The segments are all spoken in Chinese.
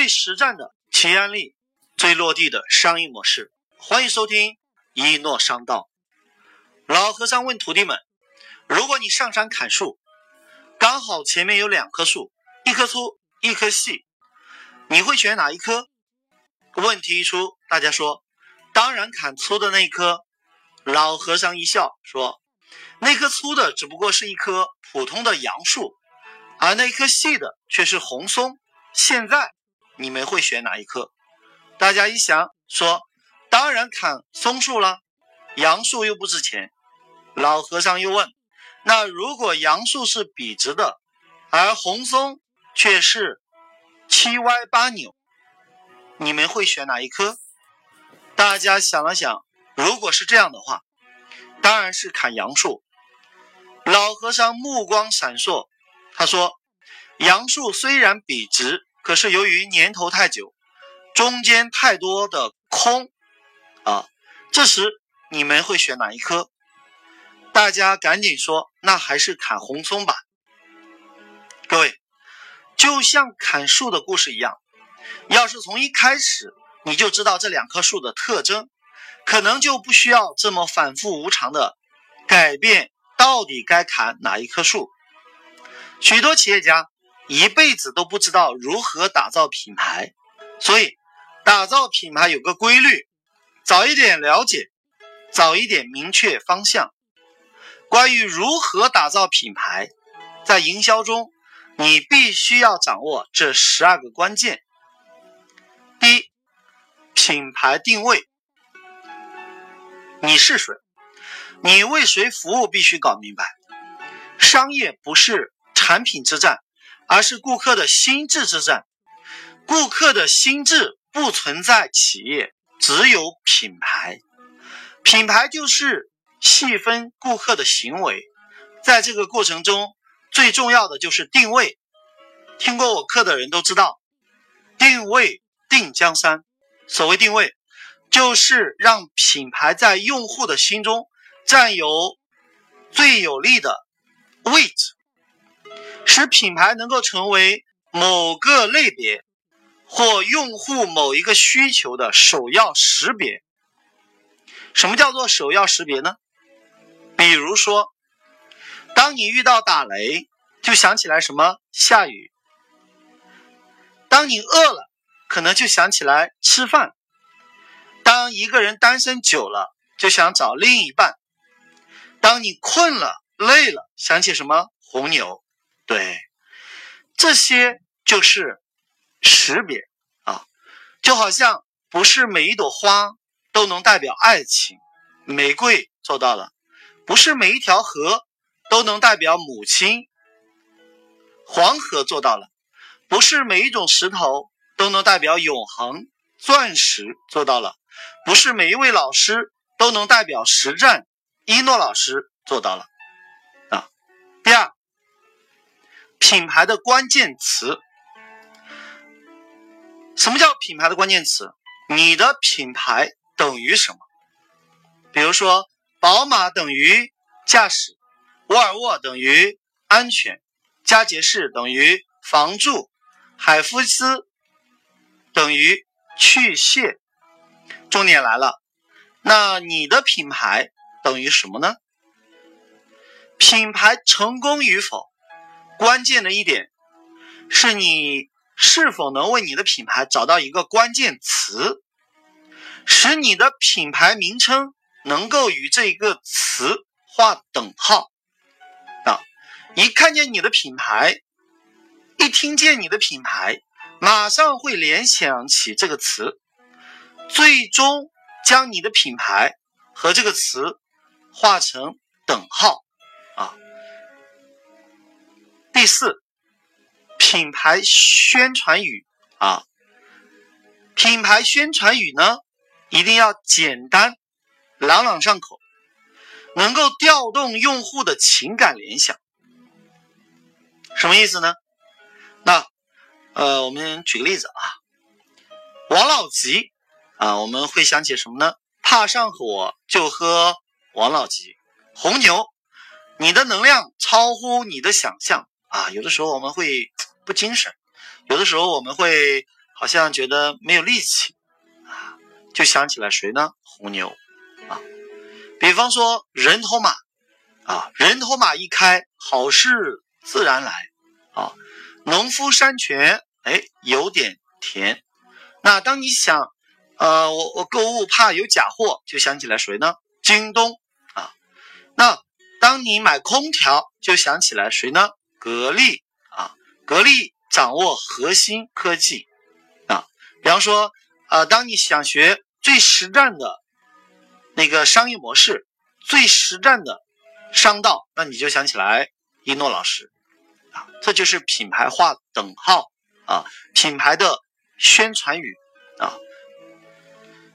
最实战的企业案例，最落地的商业模式。欢迎收听一诺商道。老和尚问徒弟们：如果你上山砍树，刚好前面有两棵树，一棵粗，一棵细，你会选哪一棵？问题一出，大家说：当然砍粗的那一棵。老和尚一笑说：“那棵粗的只不过是一棵普通的杨树，而那棵细的却是红松。现在你们会选哪一棵？”大家一想说：“当然砍松树了，杨树又不值钱。”老和尚又问：“那如果杨树是笔直的，而红松却是七歪八扭，你们会选哪一棵？”大家想了想。如果是这样的话，当然是砍杨树。老和尚目光闪烁，他说：“杨树虽然笔直，可是由于年头太久，中间太多的空啊。这时你们会选哪一棵？”大家赶紧说：“那还是砍红松吧。”各位，就像砍树的故事一样，要是从一开始你就知道这两棵树的特征。可能就不需要这么反复无常的改变，到底该砍哪一棵树？许多企业家一辈子都不知道如何打造品牌，所以打造品牌有个规律：早一点了解，早一点明确方向。关于如何打造品牌，在营销中，你必须要掌握这十二个关键。第一，品牌定位。你是谁？你为谁服务？必须搞明白。商业不是产品之战，而是顾客的心智之战。顾客的心智不存在企业，只有品牌。品牌就是细分顾客的行为，在这个过程中，最重要的就是定位。听过我课的人都知道，定位定江山。所谓定位。就是让品牌在用户的心中占有最有利的位置，使品牌能够成为某个类别或用户某一个需求的首要识别。什么叫做首要识别呢？比如说，当你遇到打雷，就想起来什么下雨；当你饿了，可能就想起来吃饭。当一个人单身久了，就想找另一半；当你困了、累了，想起什么红牛？对，这些就是识别啊，就好像不是每一朵花都能代表爱情，玫瑰做到了；不是每一条河都能代表母亲，黄河做到了；不是每一种石头都能代表永恒，钻石做到了。不是每一位老师都能代表实战，一诺老师做到了啊。第二，品牌的关键词，什么叫品牌的关键词？你的品牌等于什么？比如说，宝马等于驾驶，沃尔沃等于安全，佳洁士等于防蛀，海飞丝等于去屑。重点来了，那你的品牌等于什么呢？品牌成功与否，关键的一点是你是否能为你的品牌找到一个关键词，使你的品牌名称能够与这一个词画等号。啊，一看见你的品牌，一听见你的品牌，马上会联想起这个词。最终将你的品牌和这个词画成等号。第四，品牌宣传语啊，品牌宣传语呢一定要简单、朗朗上口，能够调动用户的情感联想。什么意思呢？那呃，我们举个例子啊，王老吉。啊，我们会想起什么呢？怕上火就喝王老吉红牛，你的能量超乎你的想象啊！有的时候我们会不精神，有的时候我们会好像觉得没有力气啊，就想起来谁呢？红牛啊。比方说人头马啊，人头马一开，好事自然来啊。农夫山泉，哎，有点甜。那当你想，呃，我我购物怕有假货，就想起来谁呢？京东啊。那当你买空调，就想起来谁呢？格力啊，格力掌握核心科技啊。比方说，呃，当你想学最实战的那个商业模式，最实战的商道，那你就想起来一诺老师。啊，这就是品牌化等号啊，品牌的宣传语啊。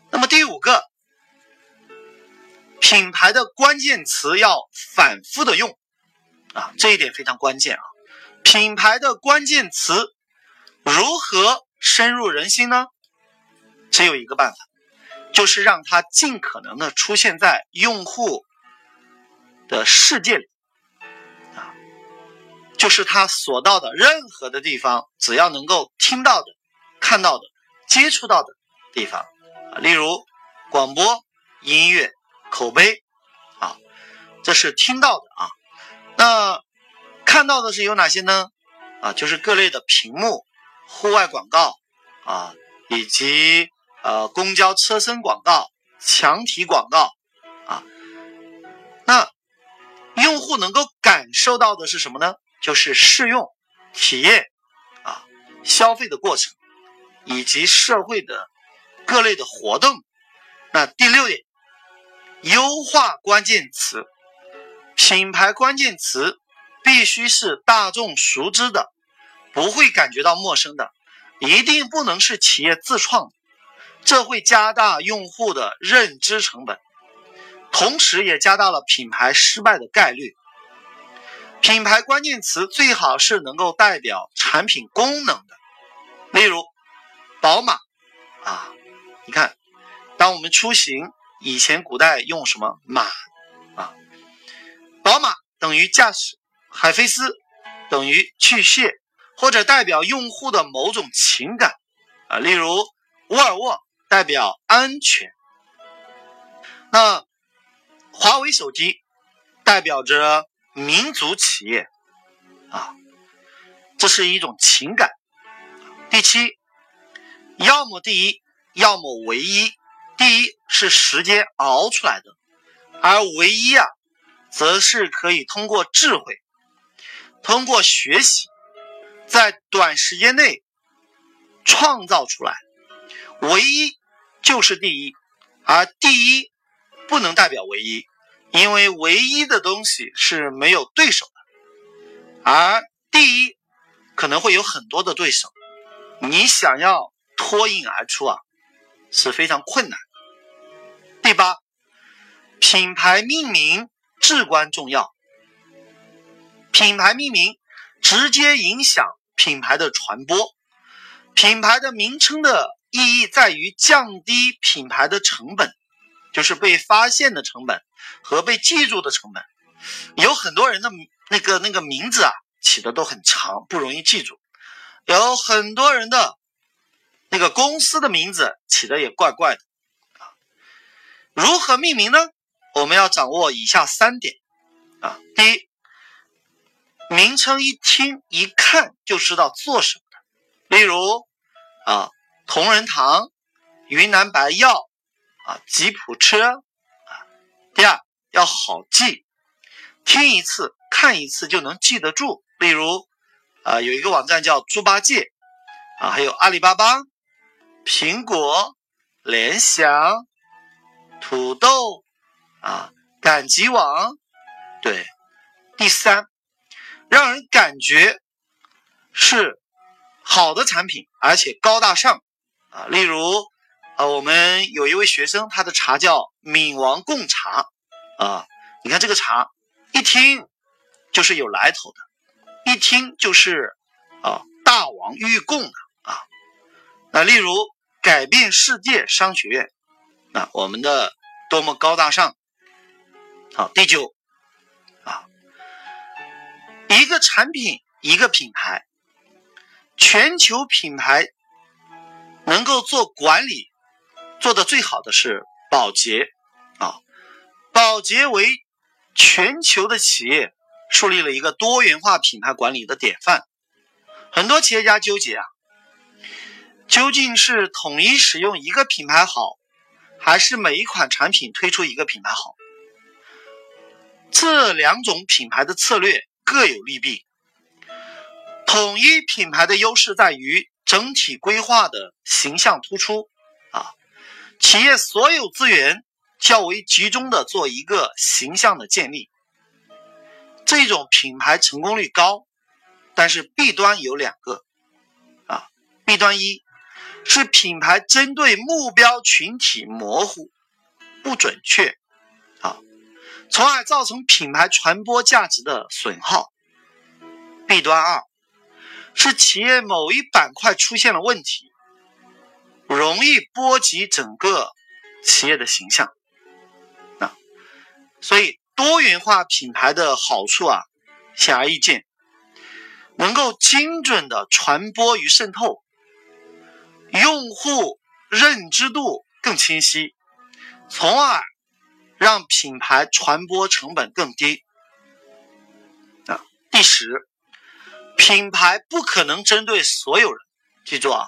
那么第五个，品牌的关键词要反复的用啊，这一点非常关键啊。品牌的关键词如何深入人心呢？只有一个办法，就是让它尽可能的出现在用户的世界里。啊就是他所到的任何的地方，只要能够听到的、看到的、接触到的地方啊，例如广播、音乐、口碑啊，这是听到的啊。那看到的是有哪些呢？啊，就是各类的屏幕、户外广告啊，以及呃公交车身广告、墙体广告啊。那用户能够感受到的是什么呢？就是试用、体验啊，消费的过程，以及社会的各类的活动。那第六点，优化关键词，品牌关键词必须是大众熟知的，不会感觉到陌生的，一定不能是企业自创，这会加大用户的认知成本，同时也加大了品牌失败的概率。品牌关键词最好是能够代表产品功能的，例如宝马啊，你看，当我们出行，以前古代用什么马啊？宝马等于驾驶，海飞丝等于去屑，或者代表用户的某种情感啊，例如沃尔沃代表安全，那华为手机代表着。民族企业啊，这是一种情感。第七，要么第一，要么唯一。第一是时间熬出来的，而唯一啊，则是可以通过智慧、通过学习，在短时间内创造出来。唯一就是第一，而第一不能代表唯一。因为唯一的东西是没有对手的，而第一可能会有很多的对手，你想要脱颖而出啊，是非常困难。第八，品牌命名至关重要，品牌命名直接影响品牌的传播，品牌的名称的意义在于降低品牌的成本。就是被发现的成本和被记住的成本，有很多人的那个那个名字啊起的都很长，不容易记住；有很多人的那个公司的名字起的也怪怪的啊。如何命名呢？我们要掌握以下三点啊：第一，名称一听一看就知道做什么的，例如啊，同仁堂、云南白药。啊，吉普车啊。第二要好记，听一次、看一次就能记得住。例如，啊，有一个网站叫猪八戒啊，还有阿里巴巴、苹果、联想、土豆啊、赶集网。对，第三，让人感觉是好的产品，而且高大上啊。例如。啊，我们有一位学生，他的茶叫闽王贡茶，啊，你看这个茶，一听就是有来头的，一听就是啊大王御贡的啊。那例如改变世界商学院，那我们的多么高大上。好，第九啊，一个产品一个品牌，全球品牌能够做管理做的最好的是宝洁啊，宝洁为全球的企业树立了一个多元化品牌管理的典范。很多企业家纠结啊，究竟是统一使用一个品牌好，还是每一款产品推出一个品牌好？这两种品牌的策略各有利弊。统一品牌的优势在于。整体规划的形象突出啊，企业所有资源较为集中的做一个形象的建立，这种品牌成功率高，但是弊端有两个啊，弊端一是品牌针对目标群体模糊不准确，从而造成品牌传播价值的损耗。弊端二。是企业某一板块出现了问题，容易波及整个企业的形象。啊，所以多元化品牌的好处啊，显而易见，能够精准的传播与渗透，用户认知度更清晰，从而让品牌传播成本更低。啊，第十。品牌不可能针对所有人，记住啊，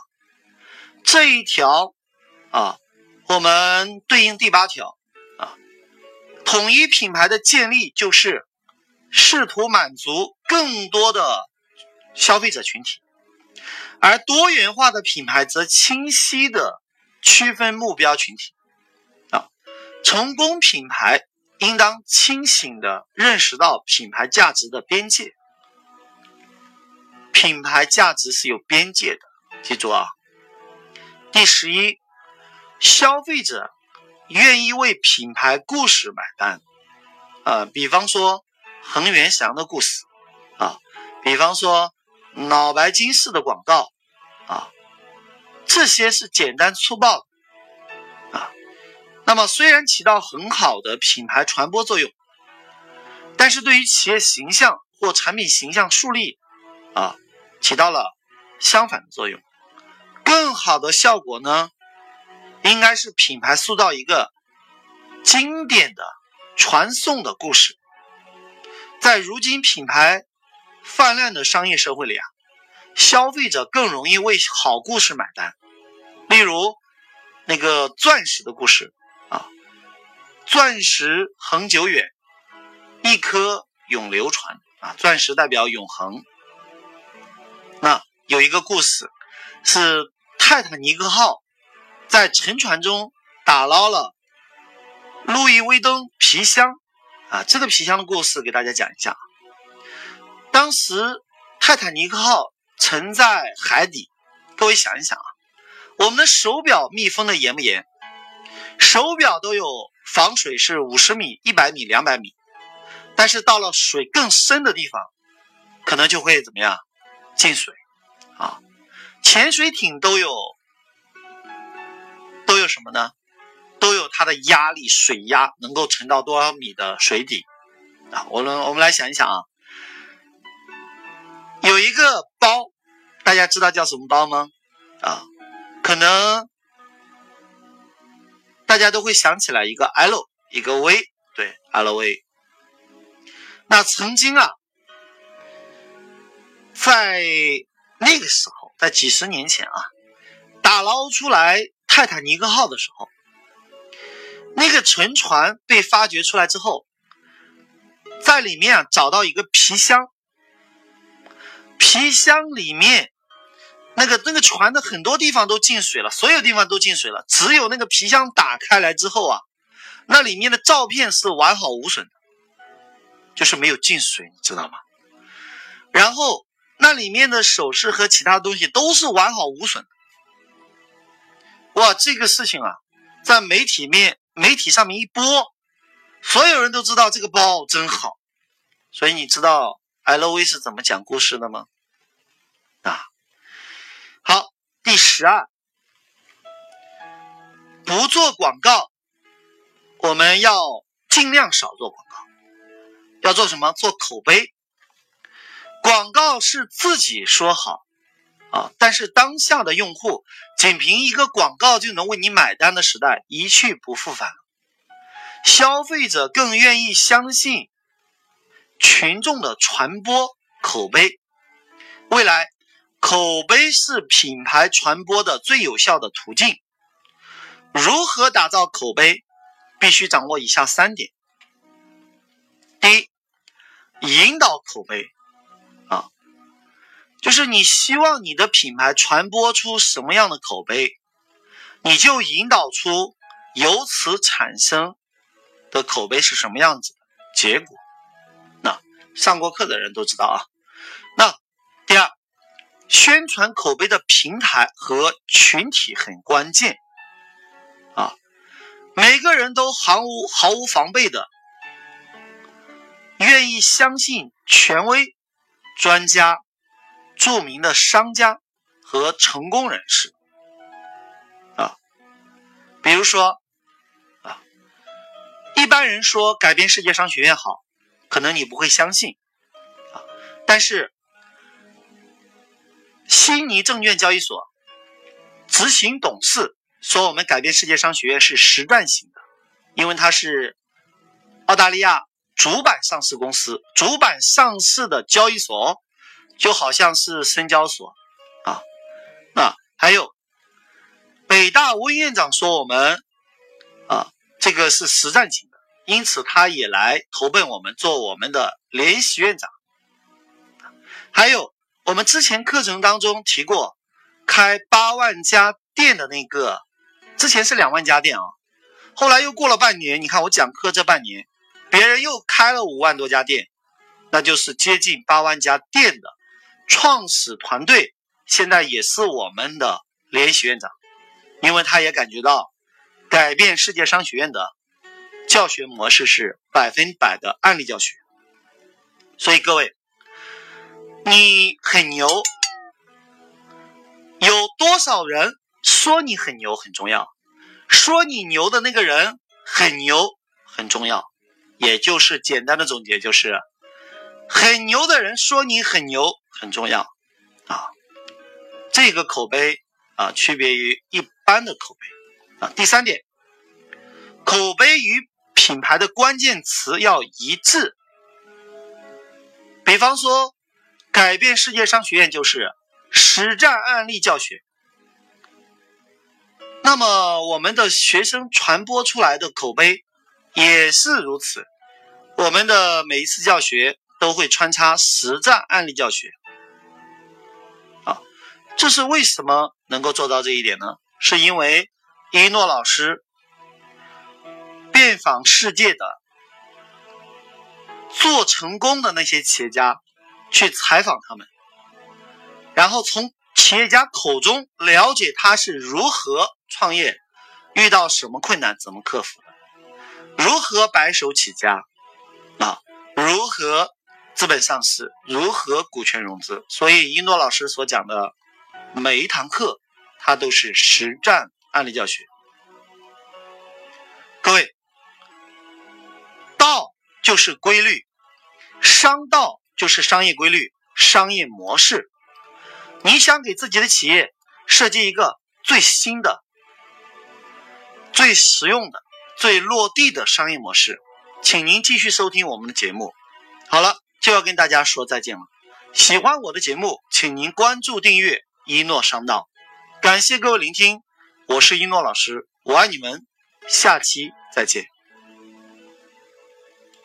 这一条啊，我们对应第八条啊，统一品牌的建立就是试图满足更多的消费者群体，而多元化的品牌则清晰的区分目标群体，成功品牌应当清醒的认识到品牌价值的边界。品牌价值是有边界的，记住啊。第十一，消费者愿意为品牌故事买单，啊，比方说恒源祥的故事，啊，比方说脑白金式的广告，啊，这些是简单粗暴的，那么虽然起到很好的品牌传播作用，但是对于企业形象或产品形象树立，啊。起到了相反的作用，更好的效果呢，应该是品牌塑造一个经典的传颂的故事。在如今品牌泛滥的商业社会里啊，消费者更容易为好故事买单。例如那个钻石的故事，钻石恒久远，一颗永流传啊，钻石代表永恒。那有一个故事，是泰坦尼克号在沉船中打捞了路易威登皮箱啊，这个皮箱的故事给大家讲一下。当时泰坦尼克号沉在海底，各位想一想啊，我们的手表密封的严不严？手表都有防水是五十米、一百米、两百米，但是到了水更深的地方，可能就会怎么样？进水，啊，潜水艇都有都有什么呢？都有它的压力，水压能够沉到多少米的水底？啊，我们我们来想一想啊，有一个包，大家知道叫什么包吗？啊，可能大家都会想起来一个 L，一个 V，对，LV。那曾经啊。在那个时候，在几十年前啊，打捞出来泰坦尼克号的时候，那个沉船被发掘出来之后，在里面啊找到一个皮箱，皮箱里面那个那个船的很多地方都进水了，所有地方都进水了，只有那个皮箱打开来之后啊，那里面的照片是完好无损的，就是没有进水，你知道吗？然后。那里面的首饰和其他东西都是完好无损。哇，这个事情啊，在媒体面媒体上面一播，所有人都知道这个包真好。所以你知道 LV 是怎么讲故事的吗？好，第十二，不做广告，我们要尽量少做广告，要做什么？做口碑。广告是自己说好，啊，但是当下的用户仅凭一个广告就能为你买单的时代一去不复返，消费者更愿意相信群众的传播口碑。未来，口碑是品牌传播的最有效的途径。如何打造口碑？必须掌握以下三点：第一，引导口碑啊。就是你希望你的品牌传播出什么样的口碑，你就引导出由此产生的口碑是什么样子结果。那上过课的人都知道啊。那第二，宣传口碑的平台和群体很关键啊。每个人都毫无毫无防备的，愿意相信权威专家。著名的商家和成功人士啊，比如说啊，一般人说改变世界商学院好，可能你不会相信啊，但是悉尼证券交易所执行董事说我们改变世界商学院是实战型的，因为它是澳大利亚主板上市公司，主板上市的交易所。就好像是深交所啊，那还有北大温院长说我们啊，这个是实战型的，因此他也来投奔我们做我们的联席院长。还有我们之前课程当中提过，开八万家店的那个，之前是两万家店啊，后来又过了半年，你看我讲课这半年，别人又开了五万多家店，那就是接近八万家店的。创始团队现在也是我们的联席院长，因为他也感觉到改变世界商学院的教学模式是百分百的案例教学，所以各位，你很牛，有多少人说你很牛很重要，说你牛的那个人很牛很重要，也就是简单的总结就是，很牛的人说你很牛。很重要啊，这个口碑啊，区别于一般的口碑啊。第三点，口碑与品牌的关键词要一致。比方说，改变世界商学院就是实战案例教学。那么，我们的学生传播出来的口碑也是如此。我们的每一次教学都会穿插实战案例教学。这是为什么能够做到这一点呢？是因为一诺老师遍访世界的做成功的那些企业家，去采访他们，然后从企业家口中了解他是如何创业，遇到什么困难怎么克服的，如何白手起家啊，如何资本上市，如何股权融资。所以一诺老师所讲的。每一堂课，它都是实战案例教学。各位，道就是规律，商道就是商业规律、商业模式。你想给自己的企业设计一个最新的、最实用的、最落地的商业模式，请您继续收听我们的节目。好了，就要跟大家说再见了。喜欢我的节目，请您关注订阅。一诺商道，感谢各位聆听，我是一诺老师，我爱你们，下期再见。